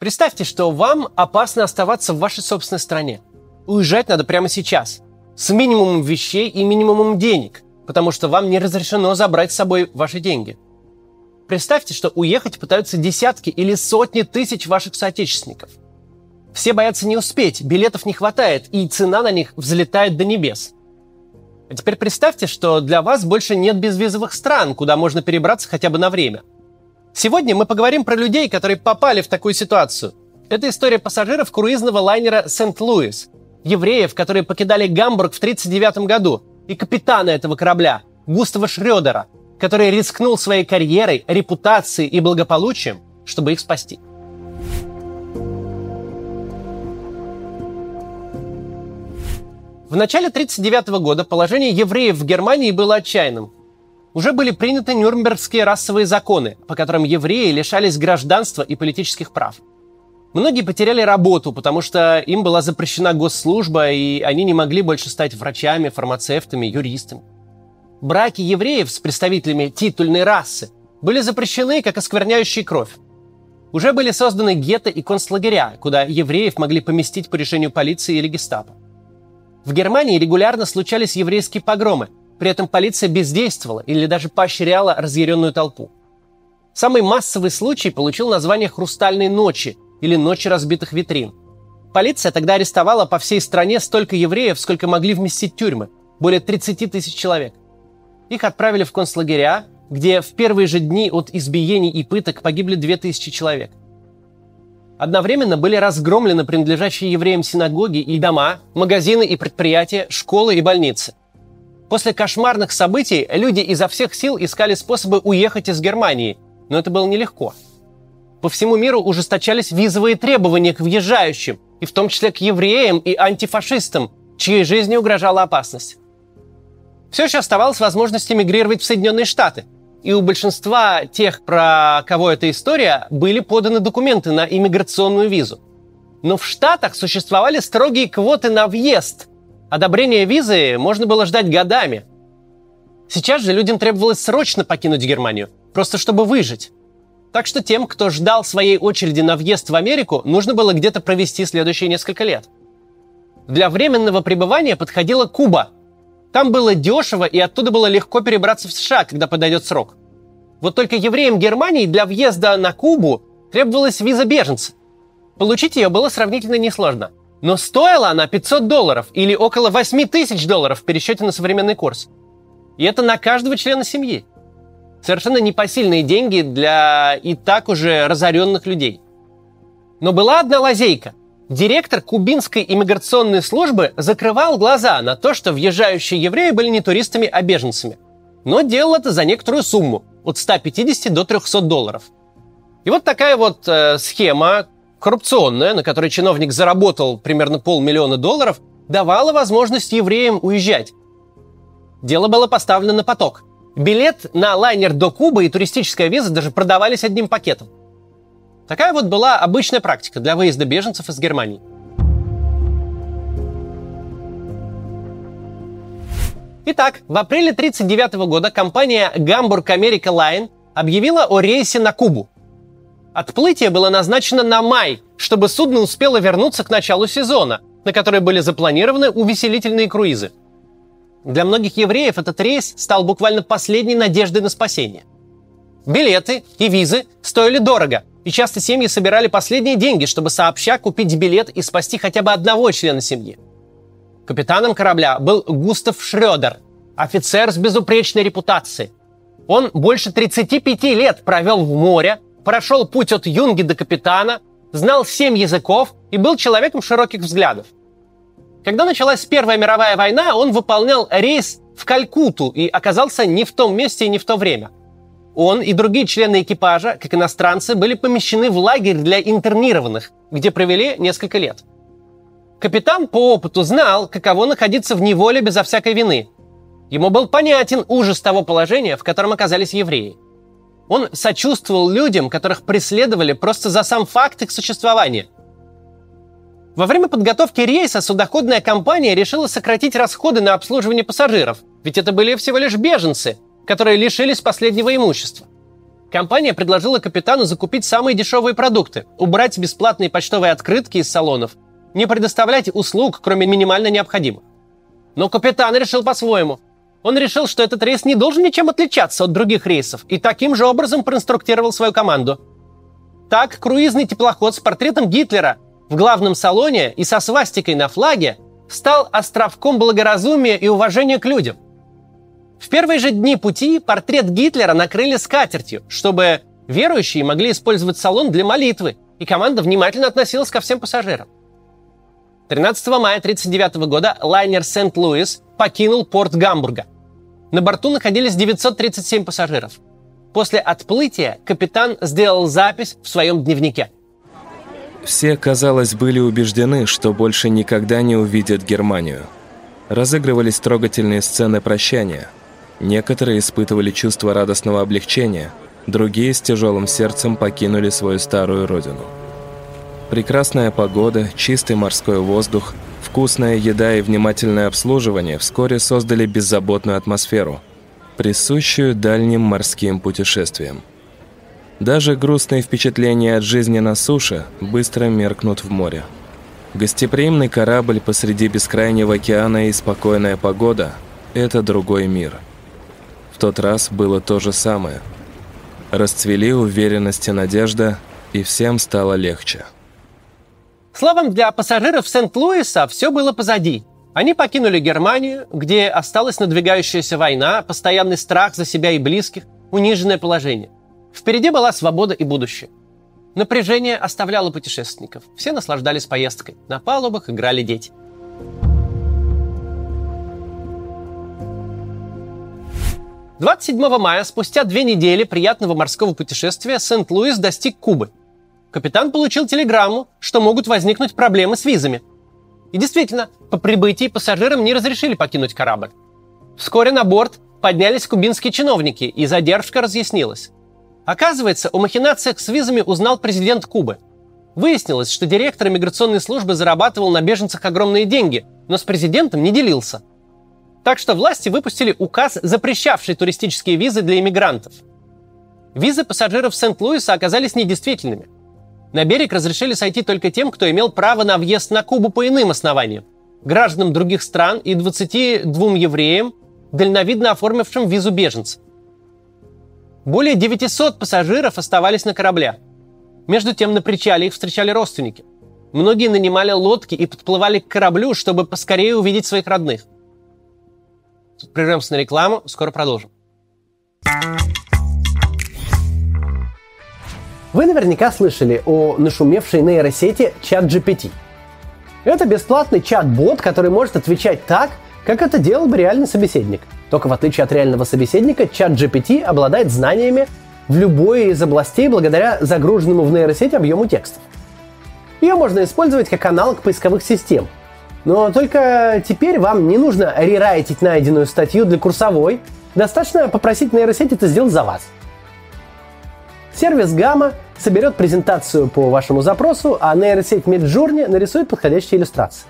Представьте, что вам опасно оставаться в вашей собственной стране. Уезжать надо прямо сейчас. С минимумом вещей и минимумом денег, потому что вам не разрешено забрать с собой ваши деньги. Представьте, что уехать пытаются десятки или сотни тысяч ваших соотечественников. Все боятся не успеть, билетов не хватает, и цена на них взлетает до небес. А теперь представьте, что для вас больше нет безвизовых стран, куда можно перебраться хотя бы на время – Сегодня мы поговорим про людей, которые попали в такую ситуацию. Это история пассажиров круизного лайнера «Сент-Луис», евреев, которые покидали Гамбург в 1939 году, и капитана этого корабля, Густава Шрёдера, который рискнул своей карьерой, репутацией и благополучием, чтобы их спасти. В начале 1939 года положение евреев в Германии было отчаянным уже были приняты Нюрнбергские расовые законы, по которым евреи лишались гражданства и политических прав. Многие потеряли работу, потому что им была запрещена госслужба, и они не могли больше стать врачами, фармацевтами, юристами. Браки евреев с представителями титульной расы были запрещены как оскверняющие кровь. Уже были созданы гетто и концлагеря, куда евреев могли поместить по решению полиции или гестапо. В Германии регулярно случались еврейские погромы – при этом полиция бездействовала или даже поощряла разъяренную толпу. Самый массовый случай получил название «Хрустальной ночи» или «Ночи разбитых витрин». Полиция тогда арестовала по всей стране столько евреев, сколько могли вместить тюрьмы – более 30 тысяч человек. Их отправили в концлагеря, где в первые же дни от избиений и пыток погибли 2000 человек. Одновременно были разгромлены принадлежащие евреям синагоги и дома, магазины и предприятия, школы и больницы. После кошмарных событий люди изо всех сил искали способы уехать из Германии, но это было нелегко. По всему миру ужесточались визовые требования к въезжающим, и в том числе к евреям и антифашистам, чьей жизни угрожала опасность. Все еще оставалась возможность эмигрировать в Соединенные Штаты, и у большинства тех, про кого эта история, были поданы документы на иммиграционную визу. Но в Штатах существовали строгие квоты на въезд, Одобрение визы можно было ждать годами. Сейчас же людям требовалось срочно покинуть Германию, просто чтобы выжить. Так что тем, кто ждал своей очереди на въезд в Америку, нужно было где-то провести следующие несколько лет. Для временного пребывания подходила Куба. Там было дешево и оттуда было легко перебраться в США, когда подойдет срок. Вот только евреям Германии для въезда на Кубу требовалась виза беженца. Получить ее было сравнительно несложно – но стоила она 500 долларов или около 8 тысяч долларов в пересчете на современный курс. И это на каждого члена семьи. Совершенно непосильные деньги для и так уже разоренных людей. Но была одна лазейка. Директор кубинской иммиграционной службы закрывал глаза на то, что въезжающие евреи были не туристами, а беженцами. Но делал это за некоторую сумму, от 150 до 300 долларов. И вот такая вот э, схема, коррупционная, на которой чиновник заработал примерно полмиллиона долларов, давала возможность евреям уезжать. Дело было поставлено на поток. Билет на лайнер до Кубы и туристическая виза даже продавались одним пакетом. Такая вот была обычная практика для выезда беженцев из Германии. Итак, в апреле 1939 года компания Hamburg America Line объявила о рейсе на Кубу – Отплытие было назначено на май, чтобы судно успело вернуться к началу сезона, на который были запланированы увеселительные круизы. Для многих евреев этот рейс стал буквально последней надеждой на спасение. Билеты и визы стоили дорого, и часто семьи собирали последние деньги, чтобы сообща купить билет и спасти хотя бы одного члена семьи. Капитаном корабля был Густав Шрёдер, офицер с безупречной репутацией. Он больше 35 лет провел в море, прошел путь от юнги до капитана, знал семь языков и был человеком широких взглядов. Когда началась Первая мировая война, он выполнял рейс в Калькуту и оказался не в том месте и не в то время. Он и другие члены экипажа, как иностранцы, были помещены в лагерь для интернированных, где провели несколько лет. Капитан по опыту знал, каково находиться в неволе безо всякой вины. Ему был понятен ужас того положения, в котором оказались евреи – он сочувствовал людям, которых преследовали просто за сам факт их существования. Во время подготовки рейса судоходная компания решила сократить расходы на обслуживание пассажиров, ведь это были всего лишь беженцы, которые лишились последнего имущества. Компания предложила капитану закупить самые дешевые продукты, убрать бесплатные почтовые открытки из салонов, не предоставлять услуг, кроме минимально необходимых. Но капитан решил по-своему. Он решил, что этот рейс не должен ничем отличаться от других рейсов, и таким же образом проинструктировал свою команду. Так, круизный теплоход с портретом Гитлера в главном салоне и со свастикой на флаге стал островком благоразумия и уважения к людям. В первые же дни пути портрет Гитлера накрыли скатертью, чтобы верующие могли использовать салон для молитвы, и команда внимательно относилась ко всем пассажирам. 13 мая 1939 года лайнер Сент-Луис покинул порт Гамбурга. На борту находились 937 пассажиров. После отплытия капитан сделал запись в своем дневнике. Все, казалось, были убеждены, что больше никогда не увидят Германию. Разыгрывались трогательные сцены прощания. Некоторые испытывали чувство радостного облегчения, другие с тяжелым сердцем покинули свою старую родину. Прекрасная погода, чистый морской воздух, вкусная еда и внимательное обслуживание вскоре создали беззаботную атмосферу, присущую дальним морским путешествиям. Даже грустные впечатления от жизни на суше быстро меркнут в море. Гостеприимный корабль посреди бескрайнего океана и спокойная погода – это другой мир. В тот раз было то же самое. Расцвели уверенность и надежда, и всем стало легче. Словом, для пассажиров Сент-Луиса все было позади. Они покинули Германию, где осталась надвигающаяся война, постоянный страх за себя и близких, униженное положение. Впереди была свобода и будущее. Напряжение оставляло путешественников. Все наслаждались поездкой. На палубах играли дети. Двадцать седьмого мая, спустя две недели приятного морского путешествия, Сент-Луис достиг Кубы – капитан получил телеграмму, что могут возникнуть проблемы с визами. И действительно, по прибытии пассажирам не разрешили покинуть корабль. Вскоре на борт поднялись кубинские чиновники, и задержка разъяснилась. Оказывается, о махинациях с визами узнал президент Кубы. Выяснилось, что директор иммиграционной службы зарабатывал на беженцах огромные деньги, но с президентом не делился. Так что власти выпустили указ, запрещавший туристические визы для иммигрантов. Визы пассажиров Сент-Луиса оказались недействительными – на берег разрешили сойти только тем, кто имел право на въезд на Кубу по иным основаниям. Гражданам других стран и 22 евреям, дальновидно оформившим визу беженца. Более 900 пассажиров оставались на корабле. Между тем на причале их встречали родственники. Многие нанимали лодки и подплывали к кораблю, чтобы поскорее увидеть своих родных. Прервемся на рекламу, скоро продолжим. Вы наверняка слышали о нашумевшей нейросети ChatGPT. Это бесплатный чат-бот, который может отвечать так, как это делал бы реальный собеседник. Только в отличие от реального собеседника, ChatGPT обладает знаниями в любой из областей благодаря загруженному в нейросеть объему текстов. Ее можно использовать как аналог поисковых систем. Но только теперь вам не нужно рерайтить найденную статью для курсовой, достаточно попросить нейросеть это сделать за вас – Сервис Gamma соберет презентацию по вашему запросу, а нейросеть Midjourney нарисует подходящие иллюстрации.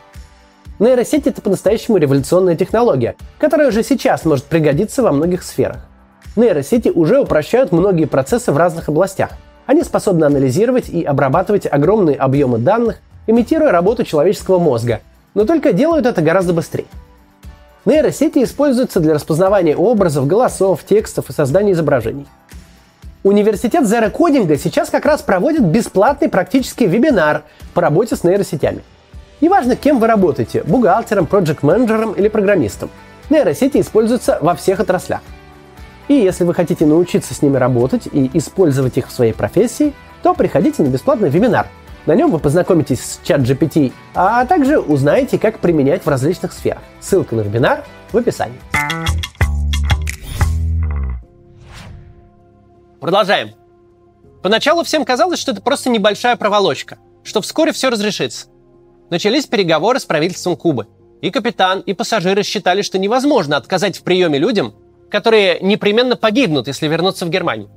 Нейросеть – это по-настоящему революционная технология, которая уже сейчас может пригодиться во многих сферах. Нейросети уже упрощают многие процессы в разных областях. Они способны анализировать и обрабатывать огромные объемы данных, имитируя работу человеческого мозга, но только делают это гораздо быстрее. Нейросети используются для распознавания образов, голосов, текстов и создания изображений – Университет Zero Coding сейчас как раз проводит бесплатный практический вебинар по работе с нейросетями. Неважно, кем вы работаете – бухгалтером, проект-менеджером или программистом. Нейросети используются во всех отраслях. И если вы хотите научиться с ними работать и использовать их в своей профессии, то приходите на бесплатный вебинар. На нем вы познакомитесь с чат GPT, а также узнаете, как применять в различных сферах. Ссылка на вебинар в описании. Продолжаем. Поначалу всем казалось, что это просто небольшая проволочка, что вскоре все разрешится. Начались переговоры с правительством Кубы. И капитан, и пассажиры считали, что невозможно отказать в приеме людям, которые непременно погибнут, если вернутся в Германию.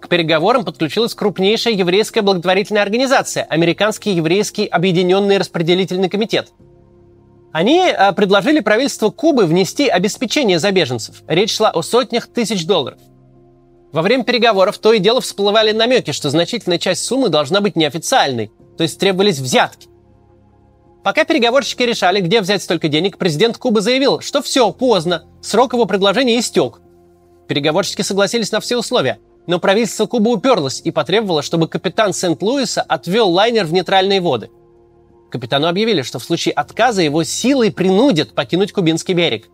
К переговорам подключилась крупнейшая еврейская благотворительная организация – Американский еврейский объединенный распределительный комитет. Они э, предложили правительству Кубы внести обеспечение за беженцев. Речь шла о сотнях тысяч долларов – Во время переговоров то и дело всплывали намеки, что значительная часть суммы должна быть неофициальной, то есть требовались взятки. Пока переговорщики решали, где взять столько денег, президент Кубы заявил, что все, поздно, срок его предложения истек. Переговорщики согласились на все условия, но правительство Кубы уперлось и потребовало, чтобы капитан Сент-Луиса отвел лайнер в нейтральные воды. Капитану объявили, что в случае отказа его силой принудят покинуть Кубинский берег.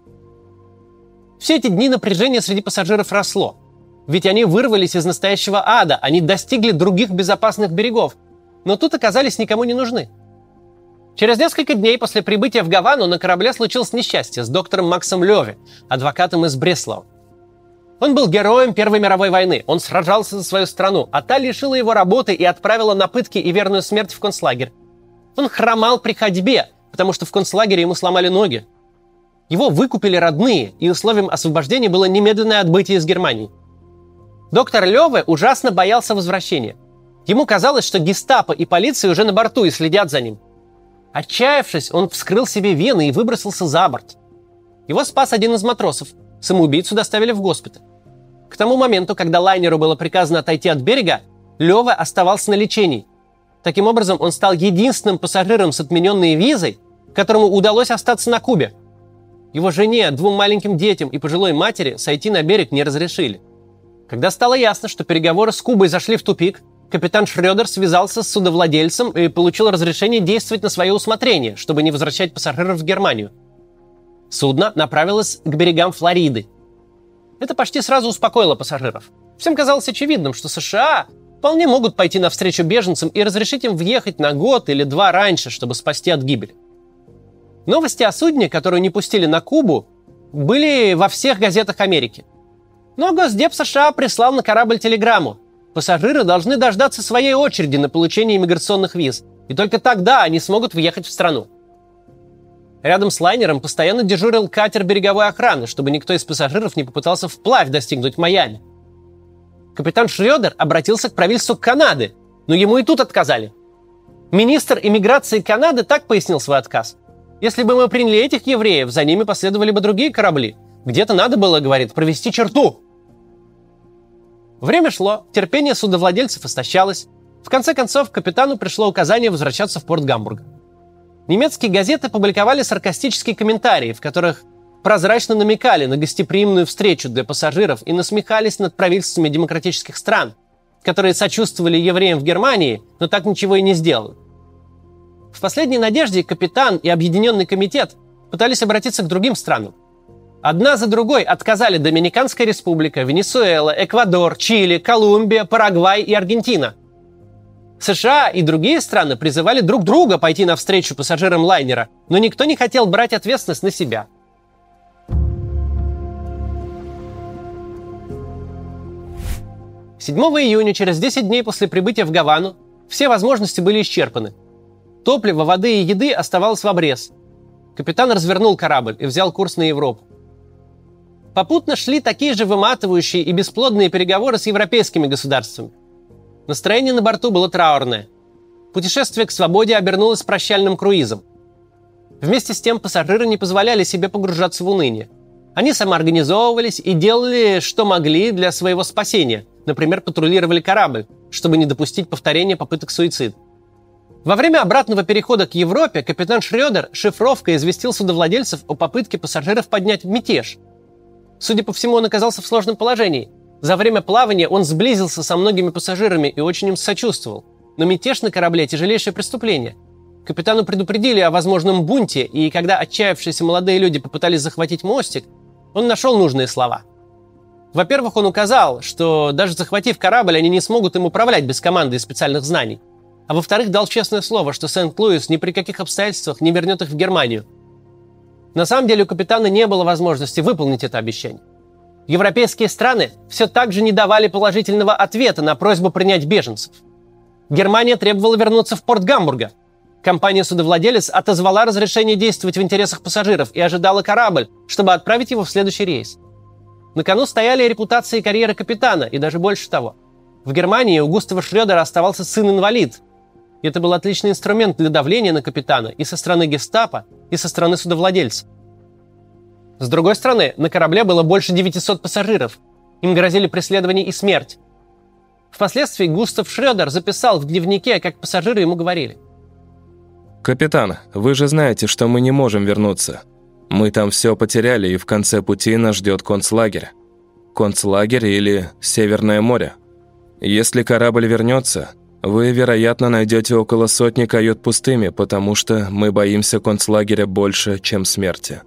Все эти дни напряжение среди пассажиров росло. Ведь они вырвались из настоящего ада, они достигли других безопасных берегов, но тут оказались никому не нужны – Через несколько дней после прибытия в Гавану на корабле случилось несчастье с доктором Максом Леви, адвокатом из Бреслау. Он был героем Первой мировой войны. Он сражался за свою страну, а та лишила его работы и отправила на пытки и верную смерть в концлагерь. Он хромал при ходьбе, потому что в концлагере ему сломали ноги. Его выкупили родные, и условием освобождения было немедленное отбытие из Германии. Доктор Леве ужасно боялся возвращения. Ему казалось, что гестапо и полиция уже на борту и следят за ним – Отчаявшись, он вскрыл себе вены и выбросился за борт. Его спас один из матросов. Самоубийцу доставили в госпиталь. К тому моменту, когда лайнеру было приказано отойти от берега, Лева оставался на лечении. Таким образом, он стал единственным пассажиром с отмененной визой, которому удалось остаться на Кубе. Его жене, двум маленьким детям и пожилой матери сойти на берег не разрешили. Когда стало ясно, что переговоры с Кубой зашли в тупик, капитан Шредер связался с судовладельцем и получил разрешение действовать на свое усмотрение, чтобы не возвращать пассажиров в Германию. Судно направилось к берегам Флориды. Это почти сразу успокоило пассажиров. Всем казалось очевидным, что США вполне могут пойти навстречу беженцам и разрешить им въехать на год или два раньше, чтобы спасти от гибели. Новости о судне, которое не пустили на Кубу, были во всех газетах Америки. Но Госдеп США прислал на корабль телеграмму. Пассажиры должны дождаться своей очереди на получение иммиграционных виз, и только тогда они смогут въехать в страну. Рядом с лайнером постоянно дежурил катер береговой охраны, чтобы никто из пассажиров не попытался вплавь достигнуть Майами. Капитан Шредер обратился к правительству Канады, но ему и тут отказали. Министр иммиграции Канады так пояснил свой отказ. Если бы мы приняли этих евреев, за ними последовали бы другие корабли. Где-то надо было, говорит, провести черту. Время шло, терпение судовладельцев истощалось. В конце концов, капитану пришло указание возвращаться в порт Гамбурга. Немецкие газеты публиковали саркастические комментарии, в которых прозрачно намекали на гостеприимную встречу для пассажиров и насмехались над правительствами демократических стран, которые сочувствовали евреям в Германии, но так ничего и не сделали. В последней надежде капитан и Объединенный комитет пытались обратиться к другим странам. Одна за другой отказали Доминиканская республика, Венесуэла, Эквадор, Чили, Колумбия, Парагвай и Аргентина. США и другие страны призывали друг друга пойти навстречу пассажирам лайнера, но никто не хотел брать ответственность на себя. Седьмого июня, через 10 дней после прибытия в Гавану, все возможности были исчерпаны. Топлива, воды и еды оставалось в обрез. Капитан развернул корабль и взял курс на Европу. Попутно шли такие же выматывающие и бесплодные переговоры с европейскими государствами. Настроение на борту было траурное. Путешествие к свободе обернулось прощальным круизом. Вместе с тем пассажиры не позволяли себе погружаться в уныние. Они самоорганизовывались и делали, что могли для своего спасения. Например, патрулировали корабль, чтобы не допустить повторения попыток суицида. Во время обратного перехода к Европе капитан Шредер шифровкой известил судовладельцев о попытке пассажиров поднять мятеж – Судя по всему, он оказался в сложном положении. За время плавания он сблизился со многими пассажирами и очень им сочувствовал. Но мятеж на корабле – тяжелейшее преступление. Капитану предупредили о возможном бунте, и когда отчаявшиеся молодые люди попытались захватить мостик, он нашел нужные слова. Во-первых, он указал, что даже захватив корабль, они не смогут им управлять без команды и специальных знаний. А во-вторых, дал честное слово, что Сент-Луис ни при каких обстоятельствах не вернет их в Германию – на самом деле у капитана не было возможности выполнить это обещание. Европейские страны все так же не давали положительного ответа на просьбу принять беженцев. Германия требовала вернуться в порт Гамбурга. Компания-судовладелец отозвала разрешение действовать в интересах пассажиров и ожидала корабль, чтобы отправить его в следующий рейс. На кону стояли репутация и карьера капитана, и даже больше того. В Германии у Густава Шредера оставался сын-инвалид, это был отличный инструмент для давления на капитана и со стороны гестапо, и со стороны судовладельца. С другой стороны, на корабле было больше 900 пассажиров. Им грозили преследование и смерть. Впоследствии Густав Шредер записал в дневнике, как пассажиры ему говорили. «Капитан, вы же знаете, что мы не можем вернуться. Мы там все потеряли, и в конце пути нас ждет концлагерь. Концлагерь или Северное море. Если корабль вернется, вы, вероятно, найдете около сотни кают пустыми, потому что мы боимся концлагеря больше, чем смерти».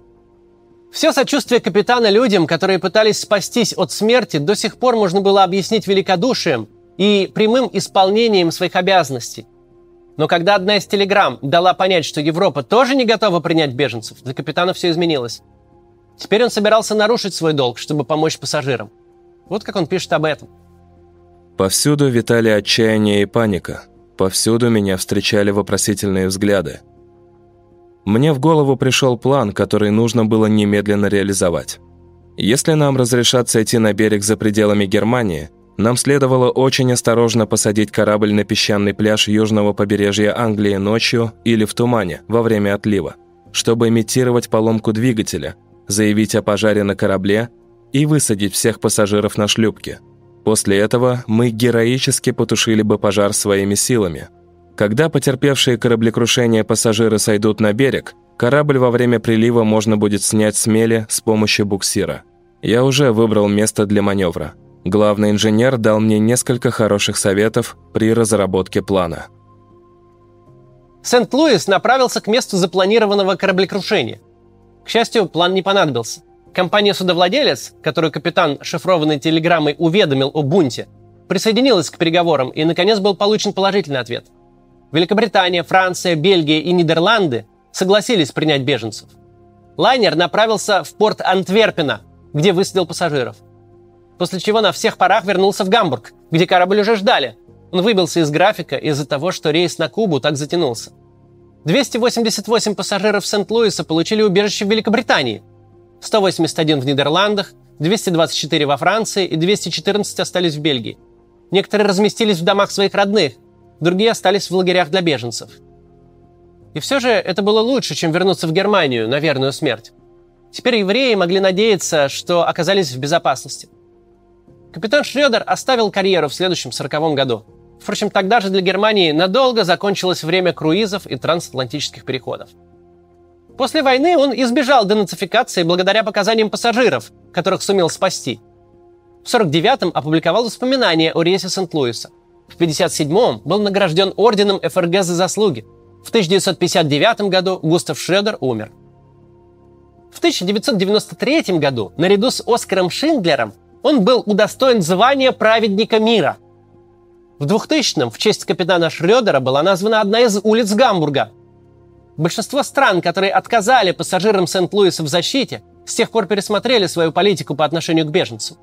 Все сочувствие капитана людям, которые пытались спастись от смерти, до сих пор можно было объяснить великодушием и прямым исполнением своих обязанностей. Но когда одна из телеграмм дала понять, что Европа тоже не готова принять беженцев, для капитана все изменилось. Теперь он собирался нарушить свой долг, чтобы помочь пассажирам. Вот как он пишет об этом. Повсюду витали отчаяние и паника. Повсюду меня встречали вопросительные взгляды. Мне в голову пришел план, который нужно было немедленно реализовать. Если нам разрешат сойти на берег за пределами Германии, нам следовало очень осторожно посадить корабль на песчаный пляж южного побережья Англии ночью или в тумане во время отлива, чтобы имитировать поломку двигателя, заявить о пожаре на корабле и высадить всех пассажиров на шлюпке. После этого мы героически потушили бы пожар своими силами – когда потерпевшие кораблекрушение пассажиры сойдут на берег, корабль во время прилива можно будет снять с мели с помощью буксира. Я уже выбрал место для маневра. Главный инженер дал мне несколько хороших советов при разработке плана. Сент-Луис направился к месту запланированного кораблекрушения. К счастью, план не понадобился. Компания-судовладелец, которую капитан шифрованной телеграммой уведомил о бунте, присоединилась к переговорам и, наконец, был получен положительный ответ. Великобритания, Франция, Бельгия и Нидерланды согласились принять беженцев. Лайнер направился в порт Антверпена, где высадил пассажиров. После чего на всех парах вернулся в Гамбург, где корабль уже ждали. Он выбился из графика из-за того, что рейс на Кубу так затянулся. 288 пассажиров Сент-Луиса получили убежище в Великобритании, 181 в Нидерландах, 224 во Франции и 214 остались в Бельгии. Некоторые разместились в домах своих родных, другие остались в лагерях для беженцев. И все же это было лучше, чем вернуться в Германию на верную смерть. Теперь евреи могли надеяться, что оказались в безопасности. Капитан Шредер оставил карьеру в следующем сороковом году. Впрочем, тогда же для Германии надолго закончилось время круизов и трансатлантических переходов. После войны он избежал денацификации благодаря показаниям пассажиров, которых сумел спасти. В 49-м опубликовал воспоминания о рейсе Сент-Луиса – в 1957 был награжден орденом ФРГ за заслуги. В 1959 году Густав Шредер умер. В 1993 году, наряду с Оскаром Шиндлером, он был удостоен звания праведника мира. В 2000-м в честь капитана Шредера была названа одна из улиц Гамбурга. Большинство стран, которые отказали пассажирам Сент-Луиса в защите, с тех пор пересмотрели свою политику по отношению к беженцам.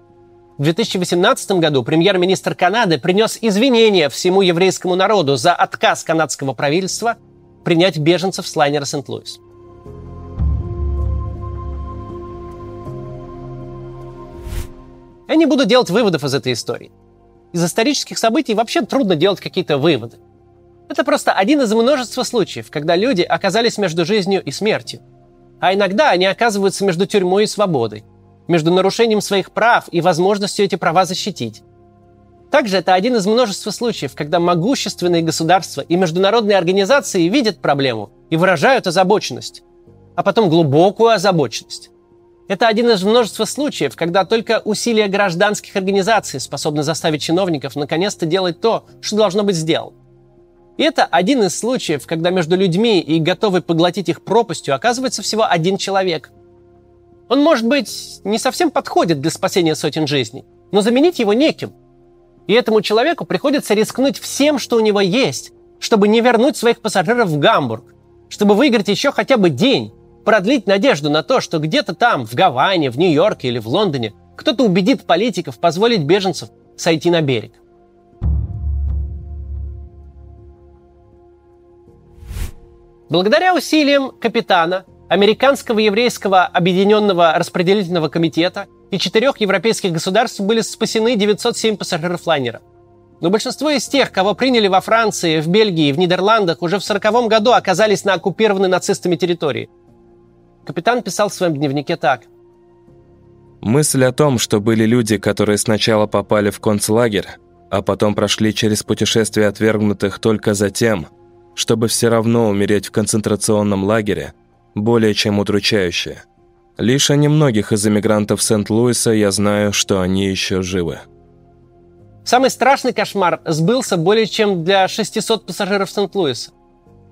В 2018 году премьер-министр Канады принес извинения всему еврейскому народу за отказ канадского правительства принять беженцев с лайнера Сент-Луис. Я не буду делать выводов из этой истории. Из исторических событий вообще трудно делать какие-то выводы. Это просто один из множества случаев, когда люди оказались между жизнью и смертью. А иногда они оказываются между тюрьмой и свободой между нарушением своих прав и возможностью эти права защитить. Также это один из множества случаев, когда могущественные государства и международные организации видят проблему и выражают озабоченность, а потом глубокую озабоченность. Это один из множества случаев, когда только усилия гражданских организаций способны заставить чиновников наконец-то делать то, что должно быть сделано. И это один из случаев, когда между людьми и готовый поглотить их пропастью оказывается всего один человек – он, может быть, не совсем подходит для спасения сотен жизней, но заменить его неким. И этому человеку приходится рискнуть всем, что у него есть, чтобы не вернуть своих пассажиров в Гамбург, чтобы выиграть еще хотя бы день, продлить надежду на то, что где-то там, в Гаване, в Нью-Йорке или в Лондоне, кто-то убедит политиков позволить беженцев сойти на берег. Благодаря усилиям капитана Американского еврейского объединенного распределительного комитета и четырех европейских государств были спасены 907 пассажиров лайнера. Но большинство из тех, кого приняли во Франции, в Бельгии в Нидерландах, уже в 1940 году оказались на оккупированной нацистами территории. Капитан писал в своем дневнике так. Мысль о том, что были люди, которые сначала попали в концлагерь, а потом прошли через путешествие отвергнутых только за тем, чтобы все равно умереть в концентрационном лагере, более чем удручающая. Лишь о немногих из эмигрантов Сент-Луиса я знаю, что они еще живы. Самый страшный кошмар сбылся более чем для 600 пассажиров Сент-Луиса.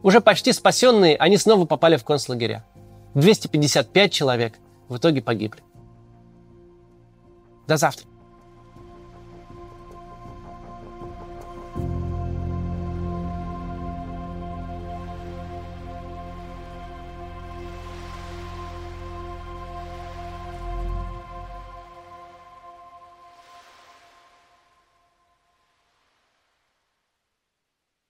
Уже почти спасенные, они снова попали в концлагеря. 255 человек в итоге погибли. До завтра.